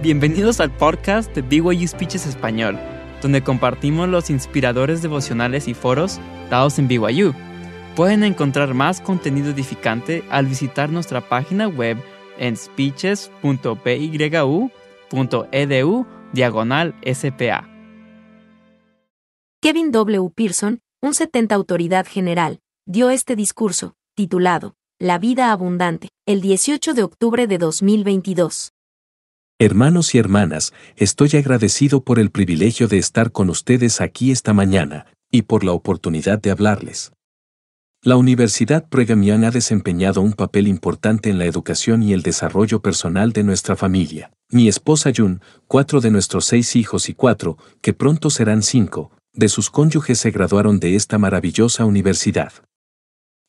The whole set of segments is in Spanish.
Bienvenidos al podcast de BYU Speeches Español, donde compartimos los inspiradores devocionales y foros dados en BYU. Pueden encontrar más contenido edificante al visitar nuestra página web en speeches.byu.edu diagonal SPA. Kevin W. Pearson, un 70 autoridad general, dio este discurso, titulado La vida abundante, el 18 de octubre de 2022. Hermanos y hermanas, estoy agradecido por el privilegio de estar con ustedes aquí esta mañana, y por la oportunidad de hablarles. La Universidad Brigham ha desempeñado un papel importante en la educación y el desarrollo personal de nuestra familia. Mi esposa Jun, cuatro de nuestros seis hijos y cuatro, que pronto serán cinco, de sus cónyuges se graduaron de esta maravillosa universidad.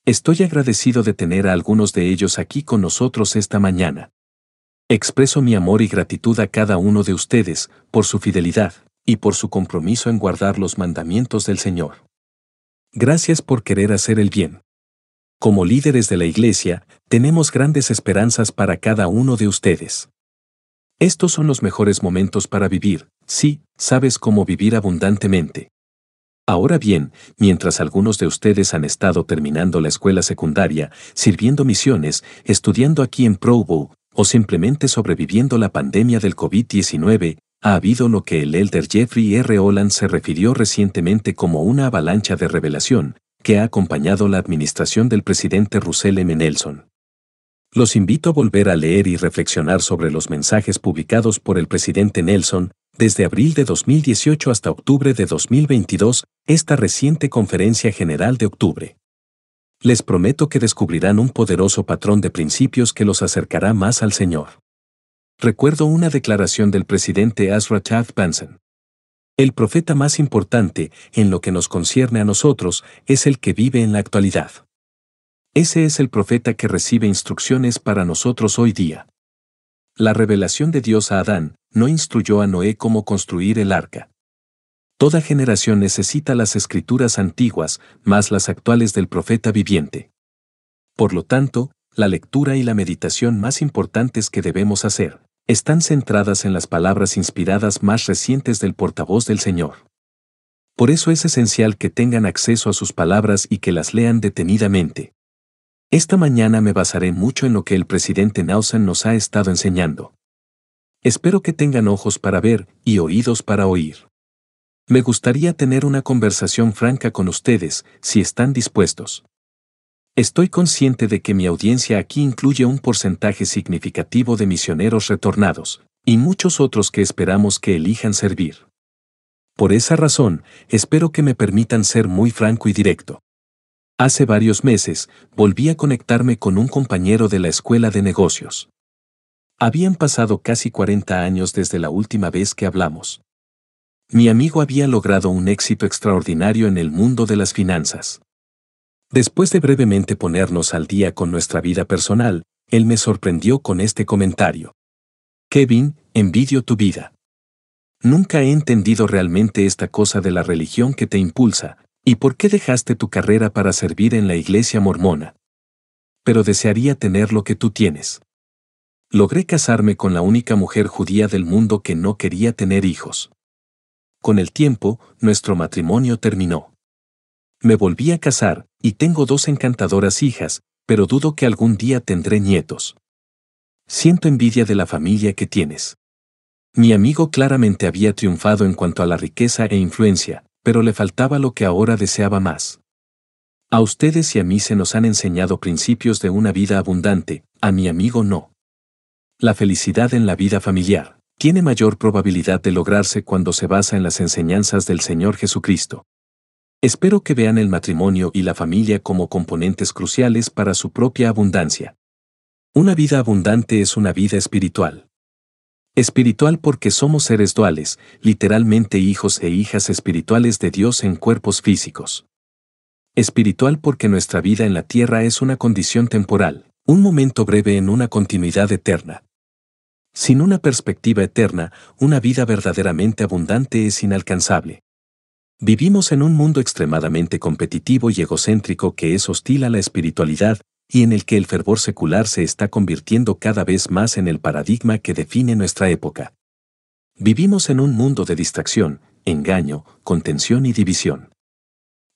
Estoy agradecido de tener a algunos de ellos aquí con nosotros esta mañana. Expreso mi amor y gratitud a cada uno de ustedes, por su fidelidad, y por su compromiso en guardar los mandamientos del Señor. Gracias por querer hacer el bien. Como líderes de la Iglesia, tenemos grandes esperanzas para cada uno de ustedes. Estos son los mejores momentos para vivir, sí, sabes cómo vivir abundantemente. Ahora bien, mientras algunos de ustedes han estado terminando la escuela secundaria, sirviendo misiones, estudiando aquí en Provo, o simplemente sobreviviendo la pandemia del COVID-19, ha habido lo que el elder Jeffrey R. Holland se refirió recientemente como una avalancha de revelación, que ha acompañado la administración del presidente Russell M. Nelson. Los invito a volver a leer y reflexionar sobre los mensajes publicados por el presidente Nelson, desde abril de 2018 hasta octubre de 2022, esta reciente conferencia general de octubre. Les prometo que descubrirán un poderoso patrón de principios que los acercará más al Señor. Recuerdo una declaración del presidente Azra Taft Benson. El profeta más importante, en lo que nos concierne a nosotros, es el que vive en la actualidad. Ese es el profeta que recibe instrucciones para nosotros hoy día. La revelación de Dios a Adán no instruyó a Noé cómo construir el arca. Toda generación necesita las escrituras antiguas, más las actuales del profeta viviente. Por lo tanto, la lectura y la meditación más importantes que debemos hacer están centradas en las palabras inspiradas más recientes del portavoz del Señor. Por eso es esencial que tengan acceso a sus palabras y que las lean detenidamente. Esta mañana me basaré mucho en lo que el presidente Nelson nos ha estado enseñando. Espero que tengan ojos para ver y oídos para oír. Me gustaría tener una conversación franca con ustedes, si están dispuestos. Estoy consciente de que mi audiencia aquí incluye un porcentaje significativo de misioneros retornados, y muchos otros que esperamos que elijan servir. Por esa razón, espero que me permitan ser muy franco y directo. Hace varios meses, volví a conectarme con un compañero de la escuela de negocios. Habían pasado casi 40 años desde la última vez que hablamos. Mi amigo había logrado un éxito extraordinario en el mundo de las finanzas. Después de brevemente ponernos al día con nuestra vida personal, él me sorprendió con este comentario. Kevin, envidio tu vida. Nunca he entendido realmente esta cosa de la religión que te impulsa, y por qué dejaste tu carrera para servir en la iglesia mormona. Pero desearía tener lo que tú tienes. Logré casarme con la única mujer judía del mundo que no quería tener hijos. Con el tiempo, nuestro matrimonio terminó. Me volví a casar, y tengo dos encantadoras hijas, pero dudo que algún día tendré nietos. Siento envidia de la familia que tienes. Mi amigo claramente había triunfado en cuanto a la riqueza e influencia, pero le faltaba lo que ahora deseaba más. A ustedes y a mí se nos han enseñado principios de una vida abundante, a mi amigo no. La felicidad en la vida familiar tiene mayor probabilidad de lograrse cuando se basa en las enseñanzas del Señor Jesucristo. Espero que vean el matrimonio y la familia como componentes cruciales para su propia abundancia. Una vida abundante es una vida espiritual. Espiritual porque somos seres duales, literalmente hijos e hijas espirituales de Dios en cuerpos físicos. Espiritual porque nuestra vida en la tierra es una condición temporal, un momento breve en una continuidad eterna. Sin una perspectiva eterna, una vida verdaderamente abundante es inalcanzable. Vivimos en un mundo extremadamente competitivo y egocéntrico que es hostil a la espiritualidad, y en el que el fervor secular se está convirtiendo cada vez más en el paradigma que define nuestra época. Vivimos en un mundo de distracción, engaño, contención y división.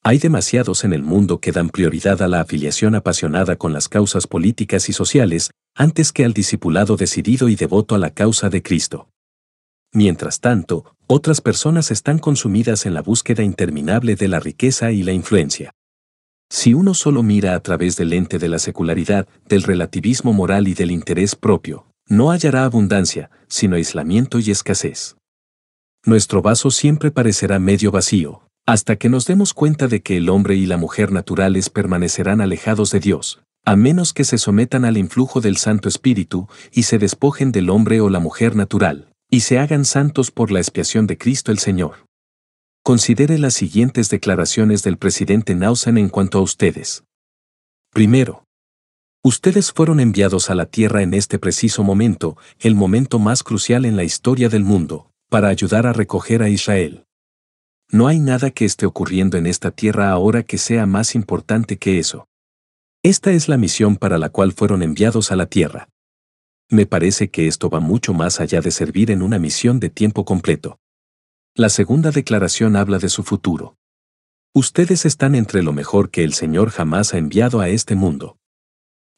Hay demasiados en el mundo que dan prioridad a la afiliación apasionada con las causas políticas y sociales, antes que al discipulado decidido y devoto a la causa de Cristo. Mientras tanto, otras personas están consumidas en la búsqueda interminable de la riqueza y la influencia. Si uno solo mira a través del lente de la secularidad, del relativismo moral y del interés propio, no hallará abundancia, sino aislamiento y escasez. Nuestro vaso siempre parecerá medio vacío, hasta que nos demos cuenta de que el hombre y la mujer naturales permanecerán alejados de Dios, a menos que se sometan al influjo del Santo Espíritu y se despojen del hombre o la mujer natural, y se hagan santos por la expiación de Cristo el Señor. Considere las siguientes declaraciones del presidente Nausen en cuanto a ustedes. Primero, ustedes fueron enviados a la tierra en este preciso momento, el momento más crucial en la historia del mundo, para ayudar a recoger a Israel. No hay nada que esté ocurriendo en esta tierra ahora que sea más importante que eso. Esta es la misión para la cual fueron enviados a la tierra. Me parece que esto va mucho más allá de servir en una misión de tiempo completo. La segunda declaración habla de su futuro. Ustedes están entre lo mejor que el Señor jamás ha enviado a este mundo.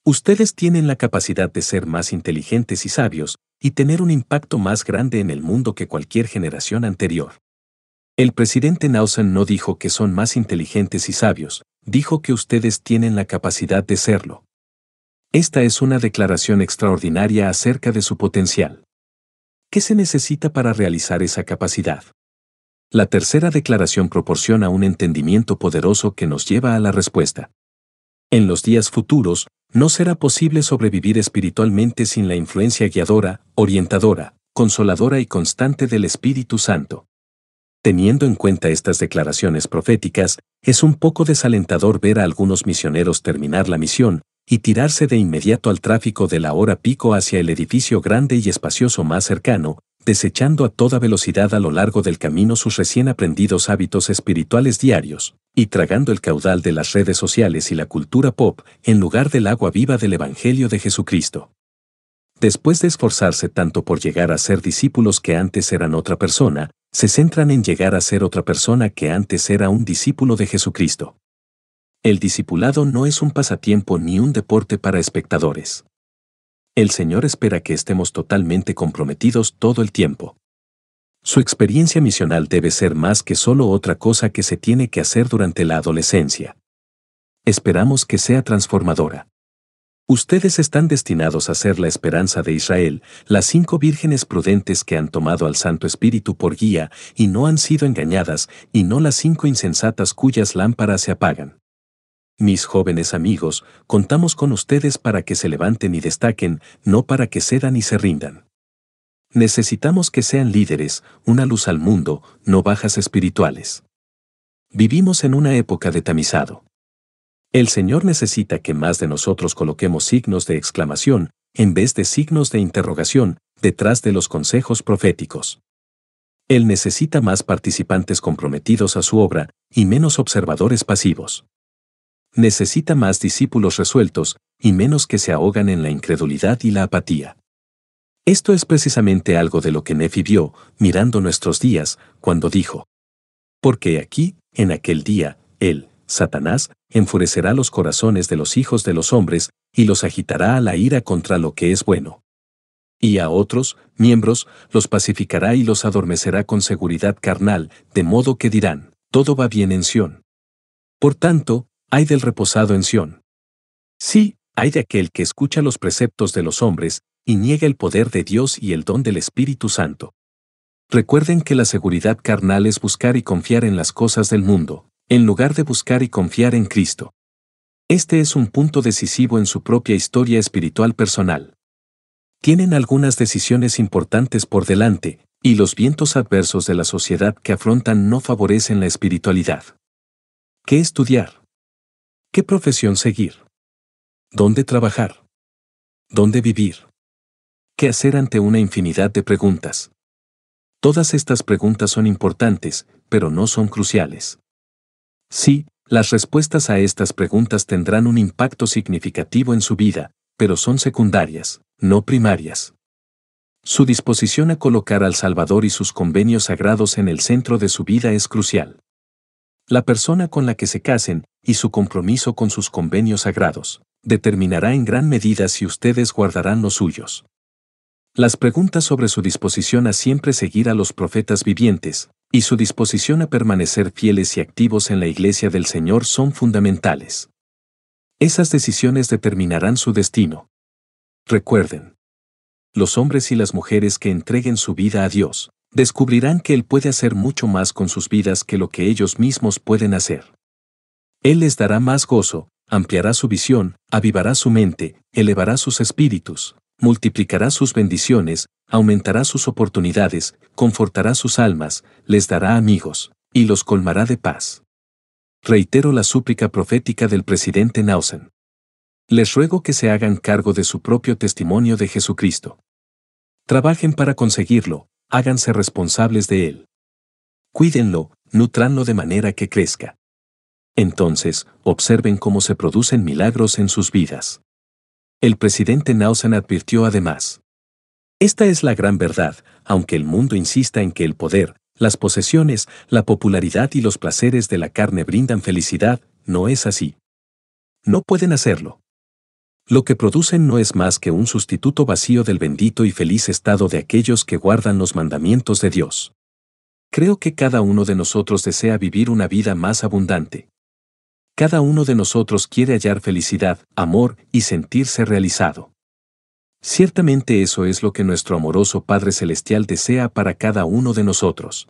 Ustedes tienen la capacidad de ser más inteligentes y sabios, y tener un impacto más grande en el mundo que cualquier generación anterior. El presidente Nausen no dijo que son más inteligentes y sabios, dijo que ustedes tienen la capacidad de serlo. Esta es una declaración extraordinaria acerca de su potencial. ¿Qué se necesita para realizar esa capacidad? La tercera declaración proporciona un entendimiento poderoso que nos lleva a la respuesta. En los días futuros, no será posible sobrevivir espiritualmente sin la influencia guiadora, orientadora, consoladora y constante del Espíritu Santo. Teniendo en cuenta estas declaraciones proféticas, es un poco desalentador ver a algunos misioneros terminar la misión y tirarse de inmediato al tráfico de la hora pico hacia el edificio grande y espacioso más cercano, desechando a toda velocidad a lo largo del camino sus recién aprendidos hábitos espirituales diarios, y tragando el caudal de las redes sociales y la cultura pop en lugar del agua viva del Evangelio de Jesucristo. Después de esforzarse tanto por llegar a ser discípulos que antes eran otra persona, se centran en llegar a ser otra persona que antes era un discípulo de Jesucristo. El discipulado no es un pasatiempo ni un deporte para espectadores. El Señor espera que estemos totalmente comprometidos todo el tiempo. Su experiencia misional debe ser más que solo otra cosa que se tiene que hacer durante la adolescencia. Esperamos que sea transformadora. Ustedes están destinados a ser la esperanza de Israel, las cinco vírgenes prudentes que han tomado al Santo Espíritu por guía y no han sido engañadas, y no las cinco insensatas cuyas lámparas se apagan. Mis jóvenes amigos, contamos con ustedes para que se levanten y destaquen, no para que cedan y se rindan. Necesitamos que sean líderes, una luz al mundo, no bajas espirituales. Vivimos en una época de tamizado. El Señor necesita que más de nosotros coloquemos signos de exclamación, en vez de signos de interrogación, detrás de los consejos proféticos. Él necesita más participantes comprometidos a su obra, y menos observadores pasivos necesita más discípulos resueltos y menos que se ahogan en la incredulidad y la apatía. Esto es precisamente algo de lo que Nefi vio, mirando nuestros días, cuando dijo, Porque aquí, en aquel día, él, Satanás, enfurecerá los corazones de los hijos de los hombres y los agitará a la ira contra lo que es bueno. Y a otros, miembros, los pacificará y los adormecerá con seguridad carnal, de modo que dirán, todo va bien en Sión. Por tanto, hay del reposado en Sión. Sí, hay de aquel que escucha los preceptos de los hombres y niega el poder de Dios y el don del Espíritu Santo. Recuerden que la seguridad carnal es buscar y confiar en las cosas del mundo, en lugar de buscar y confiar en Cristo. Este es un punto decisivo en su propia historia espiritual personal. Tienen algunas decisiones importantes por delante, y los vientos adversos de la sociedad que afrontan no favorecen la espiritualidad. ¿Qué estudiar? ¿Qué profesión seguir? ¿Dónde trabajar? ¿Dónde vivir? ¿Qué hacer ante una infinidad de preguntas? Todas estas preguntas son importantes, pero no son cruciales. Sí, las respuestas a estas preguntas tendrán un impacto significativo en su vida, pero son secundarias, no primarias. Su disposición a colocar al Salvador y sus convenios sagrados en el centro de su vida es crucial. La persona con la que se casen y su compromiso con sus convenios sagrados determinará en gran medida si ustedes guardarán los suyos. Las preguntas sobre su disposición a siempre seguir a los profetas vivientes y su disposición a permanecer fieles y activos en la iglesia del Señor son fundamentales. Esas decisiones determinarán su destino. Recuerden, los hombres y las mujeres que entreguen su vida a Dios, descubrirán que Él puede hacer mucho más con sus vidas que lo que ellos mismos pueden hacer. Él les dará más gozo, ampliará su visión, avivará su mente, elevará sus espíritus, multiplicará sus bendiciones, aumentará sus oportunidades, confortará sus almas, les dará amigos, y los colmará de paz. Reitero la súplica profética del presidente Nausen. Les ruego que se hagan cargo de su propio testimonio de Jesucristo. Trabajen para conseguirlo, háganse responsables de él. Cuídenlo, nutranlo de manera que crezca. Entonces, observen cómo se producen milagros en sus vidas. El presidente Nausen advirtió además. Esta es la gran verdad, aunque el mundo insista en que el poder, las posesiones, la popularidad y los placeres de la carne brindan felicidad, no es así. No pueden hacerlo. Lo que producen no es más que un sustituto vacío del bendito y feliz estado de aquellos que guardan los mandamientos de Dios. Creo que cada uno de nosotros desea vivir una vida más abundante. Cada uno de nosotros quiere hallar felicidad, amor y sentirse realizado. Ciertamente eso es lo que nuestro amoroso Padre Celestial desea para cada uno de nosotros.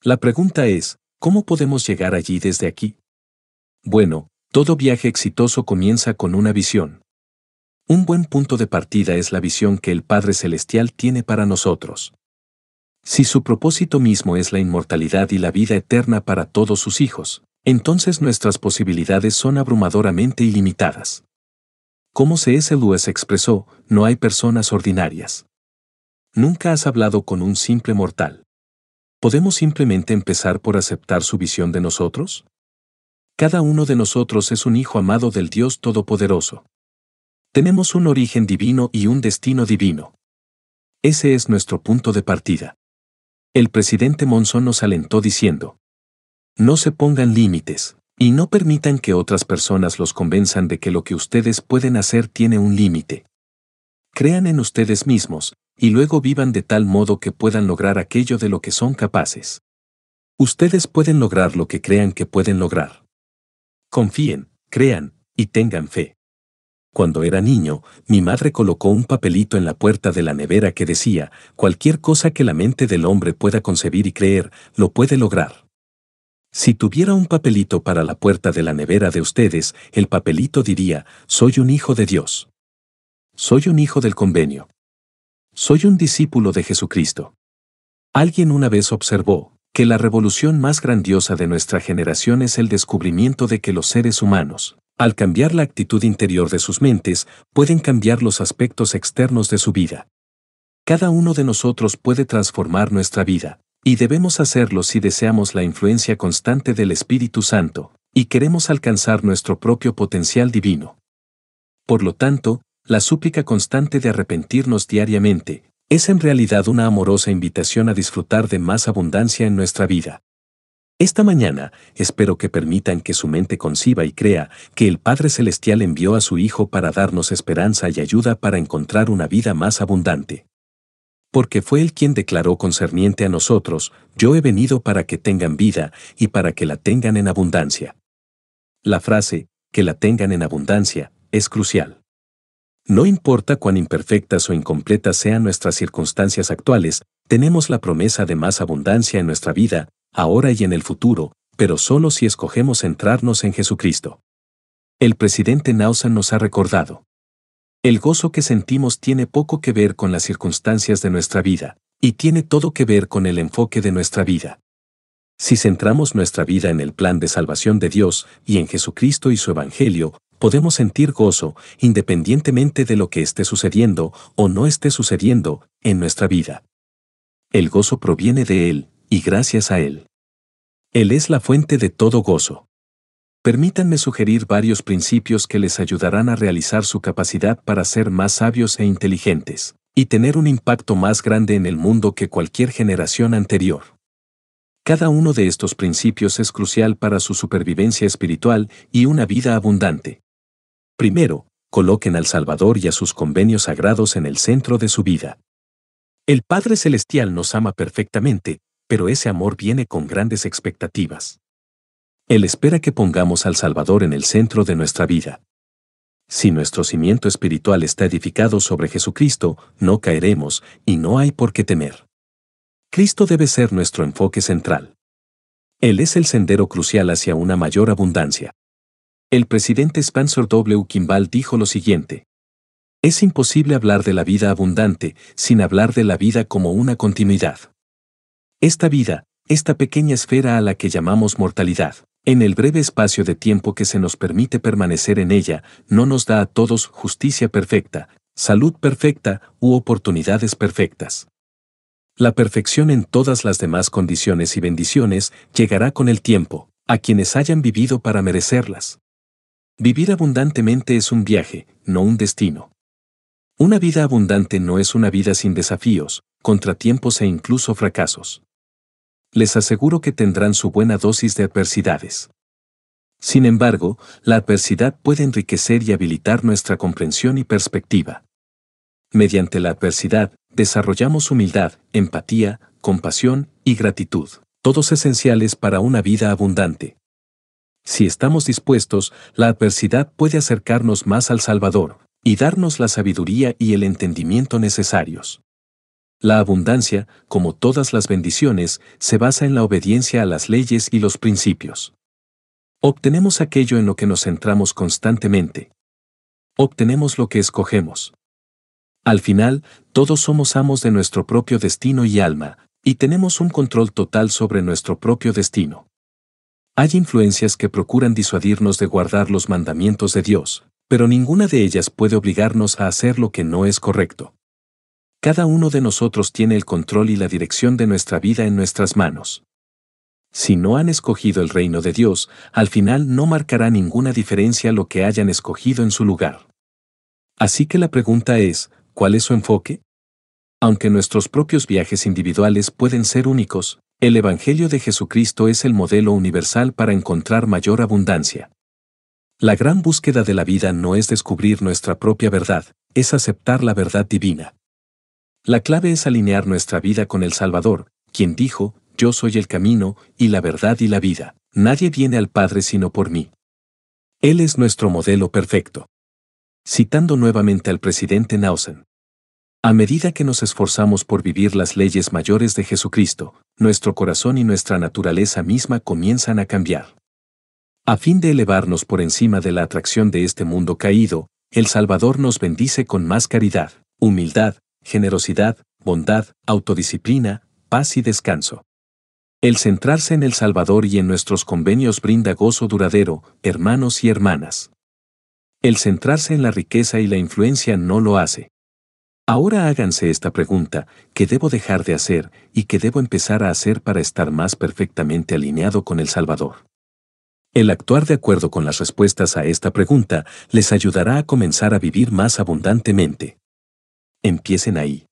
La pregunta es, ¿cómo podemos llegar allí desde aquí? Bueno, todo viaje exitoso comienza con una visión. Un buen punto de partida es la visión que el Padre Celestial tiene para nosotros. Si su propósito mismo es la inmortalidad y la vida eterna para todos sus hijos, entonces nuestras posibilidades son abrumadoramente ilimitadas. Como C.S. Lewis expresó, no hay personas ordinarias. Nunca has hablado con un simple mortal. ¿Podemos simplemente empezar por aceptar su visión de nosotros? Cada uno de nosotros es un hijo amado del Dios Todopoderoso. Tenemos un origen divino y un destino divino. Ese es nuestro punto de partida. El presidente Monson nos alentó diciendo, no se pongan límites, y no permitan que otras personas los convenzan de que lo que ustedes pueden hacer tiene un límite. Crean en ustedes mismos, y luego vivan de tal modo que puedan lograr aquello de lo que son capaces. Ustedes pueden lograr lo que crean que pueden lograr. Confíen, crean, y tengan fe. Cuando era niño, mi madre colocó un papelito en la puerta de la nevera que decía, cualquier cosa que la mente del hombre pueda concebir y creer, lo puede lograr. Si tuviera un papelito para la puerta de la nevera de ustedes, el papelito diría, soy un hijo de Dios. Soy un hijo del convenio. Soy un discípulo de Jesucristo. Alguien una vez observó, que la revolución más grandiosa de nuestra generación es el descubrimiento de que los seres humanos, al cambiar la actitud interior de sus mentes, pueden cambiar los aspectos externos de su vida. Cada uno de nosotros puede transformar nuestra vida, y debemos hacerlo si deseamos la influencia constante del Espíritu Santo, y queremos alcanzar nuestro propio potencial divino. Por lo tanto, la súplica constante de arrepentirnos diariamente, es en realidad una amorosa invitación a disfrutar de más abundancia en nuestra vida. Esta mañana, espero que permitan que su mente conciba y crea que el Padre Celestial envió a su Hijo para darnos esperanza y ayuda para encontrar una vida más abundante. Porque fue Él quien declaró concerniente a nosotros, yo he venido para que tengan vida y para que la tengan en abundancia. La frase, que la tengan en abundancia, es crucial. No importa cuán imperfectas o incompletas sean nuestras circunstancias actuales, tenemos la promesa de más abundancia en nuestra vida, ahora y en el futuro, pero solo si escogemos centrarnos en Jesucristo. El presidente Nausan nos ha recordado. El gozo que sentimos tiene poco que ver con las circunstancias de nuestra vida, y tiene todo que ver con el enfoque de nuestra vida. Si centramos nuestra vida en el plan de salvación de Dios y en Jesucristo y su Evangelio, podemos sentir gozo independientemente de lo que esté sucediendo o no esté sucediendo en nuestra vida. El gozo proviene de Él, y gracias a Él. Él es la fuente de todo gozo. Permítanme sugerir varios principios que les ayudarán a realizar su capacidad para ser más sabios e inteligentes, y tener un impacto más grande en el mundo que cualquier generación anterior. Cada uno de estos principios es crucial para su supervivencia espiritual y una vida abundante. Primero, coloquen al Salvador y a sus convenios sagrados en el centro de su vida. El Padre Celestial nos ama perfectamente, pero ese amor viene con grandes expectativas. Él espera que pongamos al Salvador en el centro de nuestra vida. Si nuestro cimiento espiritual está edificado sobre Jesucristo, no caeremos y no hay por qué temer. Cristo debe ser nuestro enfoque central. Él es el sendero crucial hacia una mayor abundancia. El presidente Spencer W. Kimball dijo lo siguiente. Es imposible hablar de la vida abundante sin hablar de la vida como una continuidad. Esta vida, esta pequeña esfera a la que llamamos mortalidad, en el breve espacio de tiempo que se nos permite permanecer en ella, no nos da a todos justicia perfecta, salud perfecta u oportunidades perfectas. La perfección en todas las demás condiciones y bendiciones llegará con el tiempo, a quienes hayan vivido para merecerlas. Vivir abundantemente es un viaje, no un destino. Una vida abundante no es una vida sin desafíos, contratiempos e incluso fracasos les aseguro que tendrán su buena dosis de adversidades. Sin embargo, la adversidad puede enriquecer y habilitar nuestra comprensión y perspectiva. Mediante la adversidad, desarrollamos humildad, empatía, compasión y gratitud, todos esenciales para una vida abundante. Si estamos dispuestos, la adversidad puede acercarnos más al Salvador y darnos la sabiduría y el entendimiento necesarios. La abundancia, como todas las bendiciones, se basa en la obediencia a las leyes y los principios. Obtenemos aquello en lo que nos centramos constantemente. Obtenemos lo que escogemos. Al final, todos somos amos de nuestro propio destino y alma, y tenemos un control total sobre nuestro propio destino. Hay influencias que procuran disuadirnos de guardar los mandamientos de Dios, pero ninguna de ellas puede obligarnos a hacer lo que no es correcto. Cada uno de nosotros tiene el control y la dirección de nuestra vida en nuestras manos. Si no han escogido el reino de Dios, al final no marcará ninguna diferencia lo que hayan escogido en su lugar. Así que la pregunta es, ¿cuál es su enfoque? Aunque nuestros propios viajes individuales pueden ser únicos, el Evangelio de Jesucristo es el modelo universal para encontrar mayor abundancia. La gran búsqueda de la vida no es descubrir nuestra propia verdad, es aceptar la verdad divina. La clave es alinear nuestra vida con el Salvador, quien dijo, Yo soy el camino, y la verdad y la vida. Nadie viene al Padre sino por mí. Él es nuestro modelo perfecto. Citando nuevamente al presidente Nausen. A medida que nos esforzamos por vivir las leyes mayores de Jesucristo, nuestro corazón y nuestra naturaleza misma comienzan a cambiar. A fin de elevarnos por encima de la atracción de este mundo caído, el Salvador nos bendice con más caridad, humildad, generosidad, bondad, autodisciplina, paz y descanso. El centrarse en el Salvador y en nuestros convenios brinda gozo duradero, hermanos y hermanas. El centrarse en la riqueza y la influencia no lo hace. Ahora háganse esta pregunta, ¿qué debo dejar de hacer y qué debo empezar a hacer para estar más perfectamente alineado con el Salvador? El actuar de acuerdo con las respuestas a esta pregunta les ayudará a comenzar a vivir más abundantemente empiecen ahí.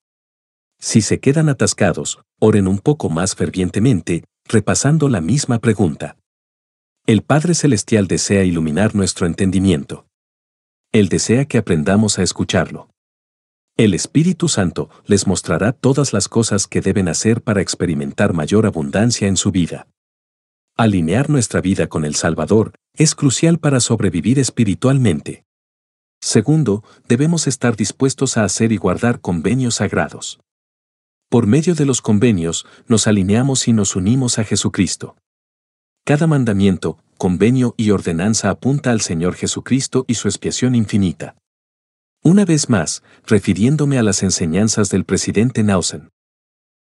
Si se quedan atascados, oren un poco más fervientemente, repasando la misma pregunta. El Padre Celestial desea iluminar nuestro entendimiento. Él desea que aprendamos a escucharlo. El Espíritu Santo les mostrará todas las cosas que deben hacer para experimentar mayor abundancia en su vida. Alinear nuestra vida con el Salvador es crucial para sobrevivir espiritualmente. Segundo, debemos estar dispuestos a hacer y guardar convenios sagrados. Por medio de los convenios, nos alineamos y nos unimos a Jesucristo. Cada mandamiento, convenio y ordenanza apunta al Señor Jesucristo y su expiación infinita. Una vez más, refiriéndome a las enseñanzas del presidente Nausen.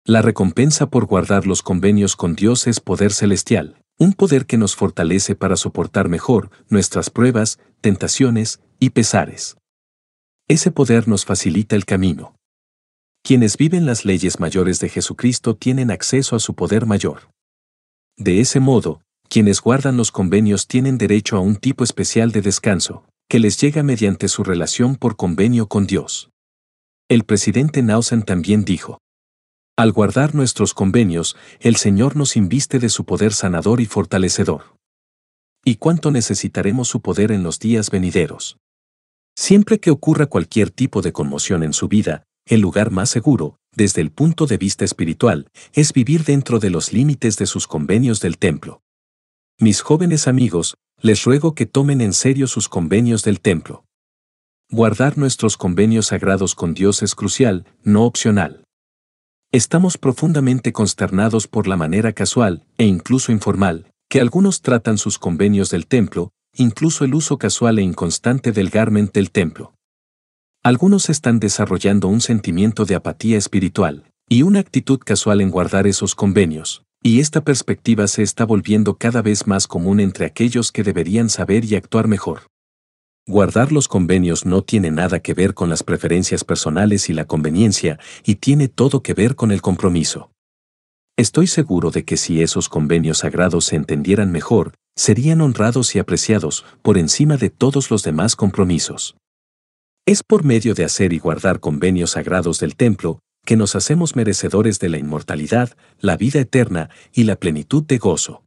La recompensa por guardar los convenios con Dios es poder celestial, un poder que nos fortalece para soportar mejor nuestras pruebas, tentaciones y pesares. Ese poder nos facilita el camino. Quienes viven las leyes mayores de Jesucristo tienen acceso a su poder mayor. De ese modo, quienes guardan los convenios tienen derecho a un tipo especial de descanso, que les llega mediante su relación por convenio con Dios. El presidente Nausen también dijo. Al guardar nuestros convenios, el Señor nos inviste de su poder sanador y fortalecedor. ¿Y cuánto necesitaremos su poder en los días venideros? Siempre que ocurra cualquier tipo de conmoción en su vida, el lugar más seguro, desde el punto de vista espiritual, es vivir dentro de los límites de sus convenios del templo. Mis jóvenes amigos, les ruego que tomen en serio sus convenios del templo. Guardar nuestros convenios sagrados con Dios es crucial, no opcional. Estamos profundamente consternados por la manera casual, e incluso informal, que algunos tratan sus convenios del templo, incluso el uso casual e inconstante del garment del templo. Algunos están desarrollando un sentimiento de apatía espiritual y una actitud casual en guardar esos convenios, y esta perspectiva se está volviendo cada vez más común entre aquellos que deberían saber y actuar mejor. Guardar los convenios no tiene nada que ver con las preferencias personales y la conveniencia, y tiene todo que ver con el compromiso. Estoy seguro de que si esos convenios sagrados se entendieran mejor, serían honrados y apreciados por encima de todos los demás compromisos. Es por medio de hacer y guardar convenios sagrados del templo que nos hacemos merecedores de la inmortalidad, la vida eterna y la plenitud de gozo.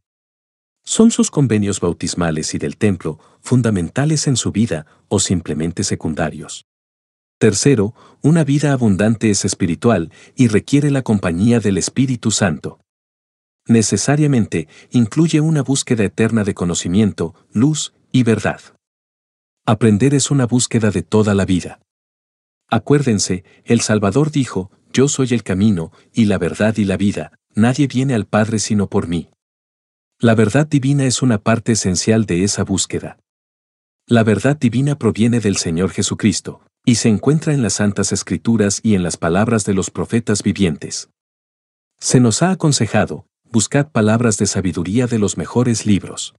¿Son sus convenios bautismales y del templo fundamentales en su vida o simplemente secundarios? Tercero, una vida abundante es espiritual y requiere la compañía del Espíritu Santo. Necesariamente incluye una búsqueda eterna de conocimiento, luz y verdad. Aprender es una búsqueda de toda la vida. Acuérdense, el Salvador dijo, Yo soy el camino, y la verdad y la vida, nadie viene al Padre sino por mí. La verdad divina es una parte esencial de esa búsqueda. La verdad divina proviene del Señor Jesucristo, y se encuentra en las Santas Escrituras y en las palabras de los profetas vivientes. Se nos ha aconsejado, buscad palabras de sabiduría de los mejores libros.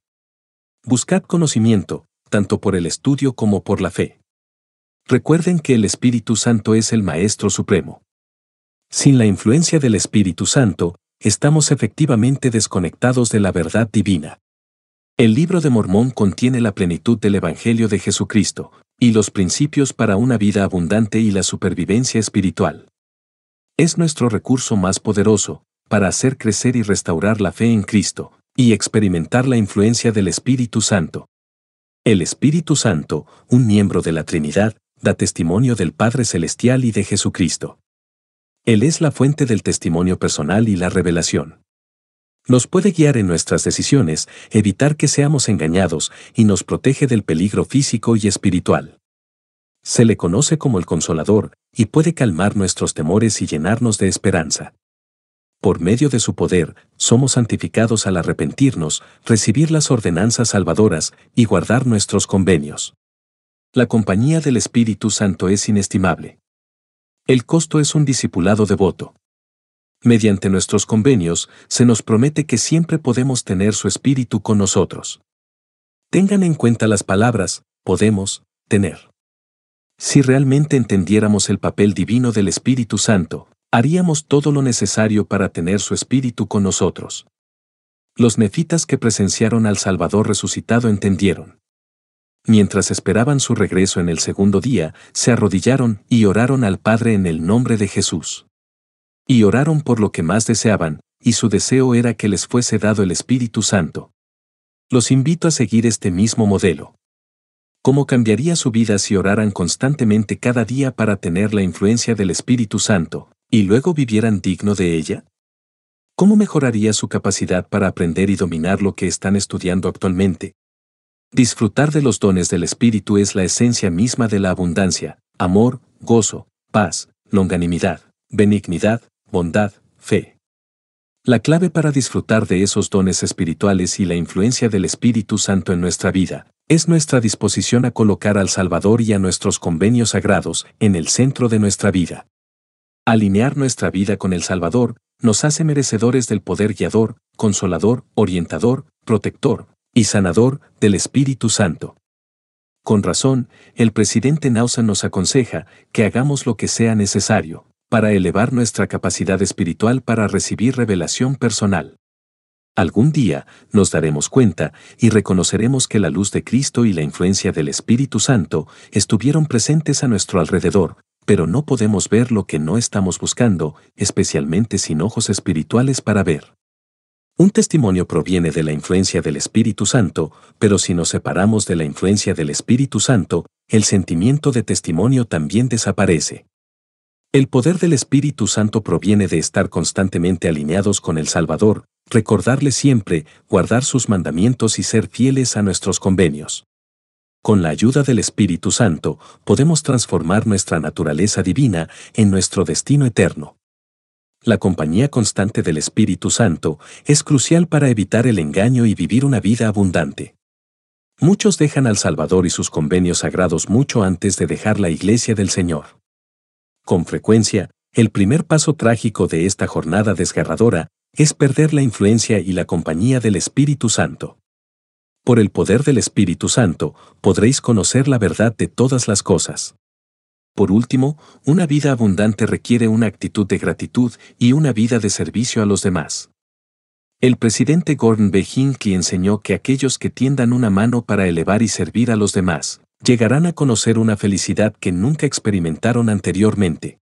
Buscad conocimiento, tanto por el estudio como por la fe. Recuerden que el Espíritu Santo es el Maestro Supremo. Sin la influencia del Espíritu Santo, estamos efectivamente desconectados de la verdad divina. El libro de Mormón contiene la plenitud del Evangelio de Jesucristo, y los principios para una vida abundante y la supervivencia espiritual. Es nuestro recurso más poderoso, para hacer crecer y restaurar la fe en Cristo, y experimentar la influencia del Espíritu Santo. El Espíritu Santo, un miembro de la Trinidad, da testimonio del Padre Celestial y de Jesucristo. Él es la fuente del testimonio personal y la revelación. Nos puede guiar en nuestras decisiones, evitar que seamos engañados y nos protege del peligro físico y espiritual. Se le conoce como el consolador y puede calmar nuestros temores y llenarnos de esperanza por medio de su poder, somos santificados al arrepentirnos, recibir las ordenanzas salvadoras y guardar nuestros convenios. La compañía del Espíritu Santo es inestimable. El costo es un discipulado devoto. Mediante nuestros convenios, se nos promete que siempre podemos tener su Espíritu con nosotros. Tengan en cuenta las palabras, podemos, tener. Si realmente entendiéramos el papel divino del Espíritu Santo, haríamos todo lo necesario para tener su espíritu con nosotros. Los nefitas que presenciaron al Salvador resucitado entendieron. Mientras esperaban su regreso en el segundo día, se arrodillaron y oraron al Padre en el nombre de Jesús. Y oraron por lo que más deseaban, y su deseo era que les fuese dado el Espíritu Santo. Los invito a seguir este mismo modelo. ¿Cómo cambiaría su vida si oraran constantemente cada día para tener la influencia del Espíritu Santo, y luego vivieran digno de ella? ¿Cómo mejoraría su capacidad para aprender y dominar lo que están estudiando actualmente? Disfrutar de los dones del Espíritu es la esencia misma de la abundancia, amor, gozo, paz, longanimidad, benignidad, bondad, fe. La clave para disfrutar de esos dones espirituales y la influencia del Espíritu Santo en nuestra vida es nuestra disposición a colocar al Salvador y a nuestros convenios sagrados en el centro de nuestra vida. Alinear nuestra vida con el Salvador nos hace merecedores del poder guiador, consolador, orientador, protector y sanador del Espíritu Santo. Con razón, el presidente Nausa nos aconseja que hagamos lo que sea necesario para elevar nuestra capacidad espiritual para recibir revelación personal. Algún día nos daremos cuenta y reconoceremos que la luz de Cristo y la influencia del Espíritu Santo estuvieron presentes a nuestro alrededor, pero no podemos ver lo que no estamos buscando, especialmente sin ojos espirituales para ver. Un testimonio proviene de la influencia del Espíritu Santo, pero si nos separamos de la influencia del Espíritu Santo, el sentimiento de testimonio también desaparece. El poder del Espíritu Santo proviene de estar constantemente alineados con el Salvador, recordarle siempre, guardar sus mandamientos y ser fieles a nuestros convenios. Con la ayuda del Espíritu Santo, podemos transformar nuestra naturaleza divina en nuestro destino eterno. La compañía constante del Espíritu Santo es crucial para evitar el engaño y vivir una vida abundante. Muchos dejan al Salvador y sus convenios sagrados mucho antes de dejar la iglesia del Señor. Con frecuencia, el primer paso trágico de esta jornada desgarradora es perder la influencia y la compañía del Espíritu Santo. Por el poder del Espíritu Santo, podréis conocer la verdad de todas las cosas. Por último, una vida abundante requiere una actitud de gratitud y una vida de servicio a los demás. El presidente Gordon B. Hinckley enseñó que aquellos que tiendan una mano para elevar y servir a los demás, llegarán a conocer una felicidad que nunca experimentaron anteriormente.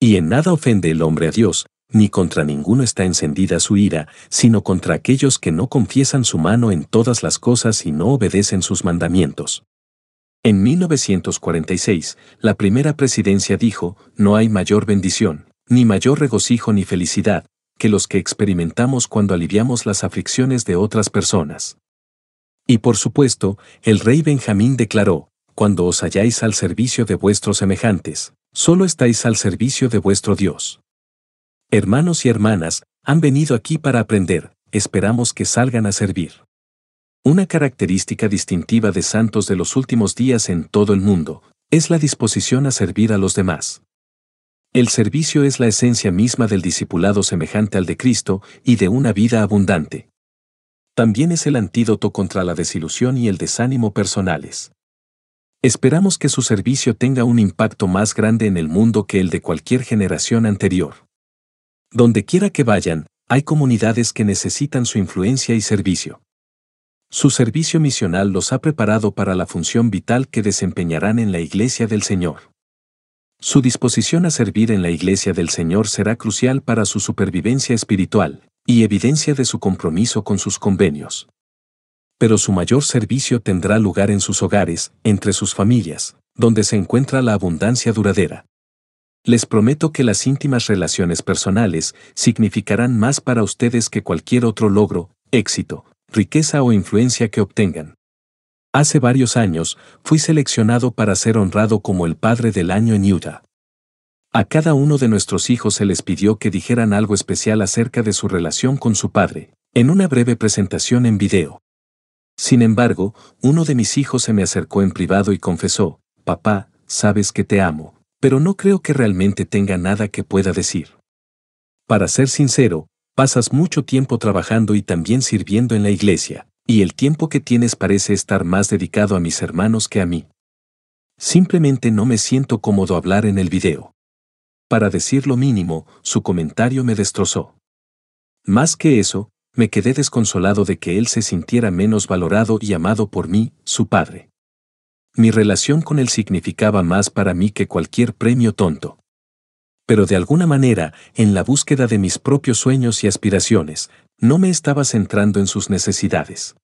Y en nada ofende el hombre a Dios, ni contra ninguno está encendida su ira, sino contra aquellos que no confiesan su mano en todas las cosas y no obedecen sus mandamientos. En 1946, la primera presidencia dijo, no hay mayor bendición, ni mayor regocijo ni felicidad, que los que experimentamos cuando aliviamos las aflicciones de otras personas. Y por supuesto, el rey Benjamín declaró, cuando os halláis al servicio de vuestros semejantes, solo estáis al servicio de vuestro Dios. Hermanos y hermanas, han venido aquí para aprender, esperamos que salgan a servir. Una característica distintiva de santos de los últimos días en todo el mundo, es la disposición a servir a los demás. El servicio es la esencia misma del discipulado semejante al de Cristo y de una vida abundante también es el antídoto contra la desilusión y el desánimo personales. Esperamos que su servicio tenga un impacto más grande en el mundo que el de cualquier generación anterior. Donde quiera que vayan, hay comunidades que necesitan su influencia y servicio. Su servicio misional los ha preparado para la función vital que desempeñarán en la Iglesia del Señor. Su disposición a servir en la Iglesia del Señor será crucial para su supervivencia espiritual, y evidencia de su compromiso con sus convenios. Pero su mayor servicio tendrá lugar en sus hogares, entre sus familias, donde se encuentra la abundancia duradera. Les prometo que las íntimas relaciones personales significarán más para ustedes que cualquier otro logro, éxito, riqueza o influencia que obtengan. Hace varios años, fui seleccionado para ser honrado como el Padre del Año en Utah. A cada uno de nuestros hijos se les pidió que dijeran algo especial acerca de su relación con su padre, en una breve presentación en video. Sin embargo, uno de mis hijos se me acercó en privado y confesó, Papá, sabes que te amo, pero no creo que realmente tenga nada que pueda decir. Para ser sincero, pasas mucho tiempo trabajando y también sirviendo en la iglesia, y el tiempo que tienes parece estar más dedicado a mis hermanos que a mí. Simplemente no me siento cómodo hablar en el video. Para decir lo mínimo, su comentario me destrozó. Más que eso, me quedé desconsolado de que él se sintiera menos valorado y amado por mí, su padre. Mi relación con él significaba más para mí que cualquier premio tonto. Pero de alguna manera, en la búsqueda de mis propios sueños y aspiraciones, no me estaba centrando en sus necesidades.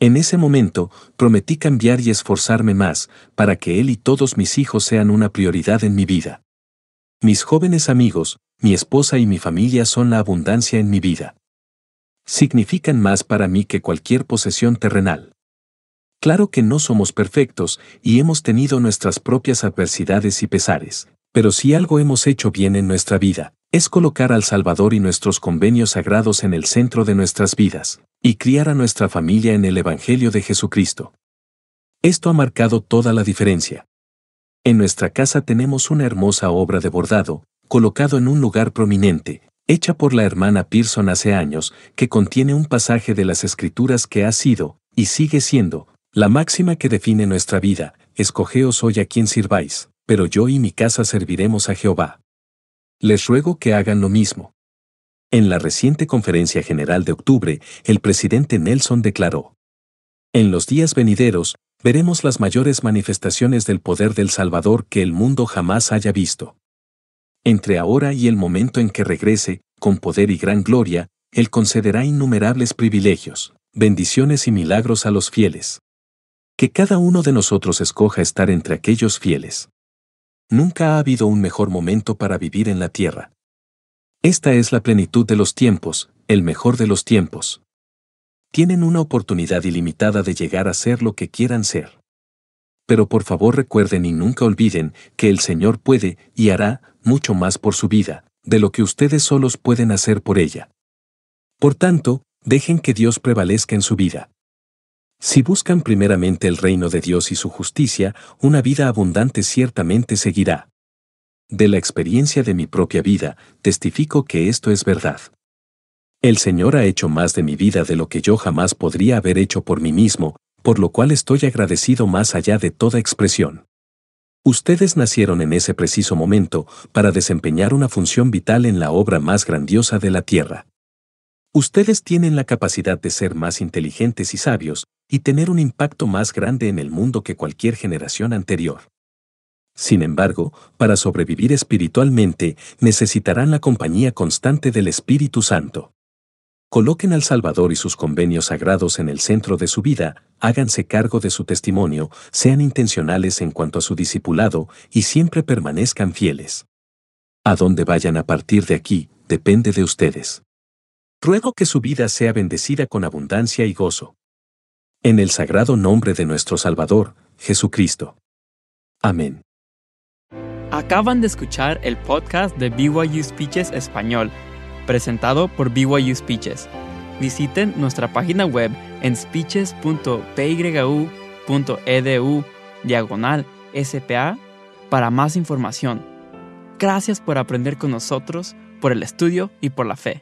En ese momento, prometí cambiar y esforzarme más, para que él y todos mis hijos sean una prioridad en mi vida. Mis jóvenes amigos, mi esposa y mi familia son la abundancia en mi vida. Significan más para mí que cualquier posesión terrenal. Claro que no somos perfectos y hemos tenido nuestras propias adversidades y pesares, pero si algo hemos hecho bien en nuestra vida, es colocar al Salvador y nuestros convenios sagrados en el centro de nuestras vidas, y criar a nuestra familia en el Evangelio de Jesucristo. Esto ha marcado toda la diferencia. En nuestra casa tenemos una hermosa obra de bordado, colocado en un lugar prominente, hecha por la hermana Pearson hace años, que contiene un pasaje de las Escrituras que ha sido, y sigue siendo, la máxima que define nuestra vida, escogeos hoy a quien sirváis, pero yo y mi casa serviremos a Jehová. Les ruego que hagan lo mismo. En la reciente conferencia general de octubre, el presidente Nelson declaró, En los días venideros, veremos las mayores manifestaciones del poder del Salvador que el mundo jamás haya visto. Entre ahora y el momento en que regrese, con poder y gran gloria, Él concederá innumerables privilegios, bendiciones y milagros a los fieles. Que cada uno de nosotros escoja estar entre aquellos fieles. Nunca ha habido un mejor momento para vivir en la tierra. Esta es la plenitud de los tiempos, el mejor de los tiempos. Tienen una oportunidad ilimitada de llegar a ser lo que quieran ser. Pero por favor recuerden y nunca olviden que el Señor puede y hará mucho más por su vida, de lo que ustedes solos pueden hacer por ella. Por tanto, dejen que Dios prevalezca en su vida. Si buscan primeramente el reino de Dios y su justicia, una vida abundante ciertamente seguirá. De la experiencia de mi propia vida, testifico que esto es verdad. El Señor ha hecho más de mi vida de lo que yo jamás podría haber hecho por mí mismo, por lo cual estoy agradecido más allá de toda expresión. Ustedes nacieron en ese preciso momento para desempeñar una función vital en la obra más grandiosa de la Tierra. Ustedes tienen la capacidad de ser más inteligentes y sabios, y tener un impacto más grande en el mundo que cualquier generación anterior. Sin embargo, para sobrevivir espiritualmente, necesitarán la compañía constante del Espíritu Santo. Coloquen al Salvador y sus convenios sagrados en el centro de su vida, háganse cargo de su testimonio, sean intencionales en cuanto a su discipulado y siempre permanezcan fieles. A dónde vayan a partir de aquí, depende de ustedes. Ruego que su vida sea bendecida con abundancia y gozo. En el sagrado nombre de nuestro Salvador, Jesucristo. Amén. Acaban de escuchar el podcast de BYU Speeches Español presentado por BYU Speeches. Visiten nuestra página web en speeches.pyu.edu diagonal SPA para más información. Gracias por aprender con nosotros, por el estudio y por la fe.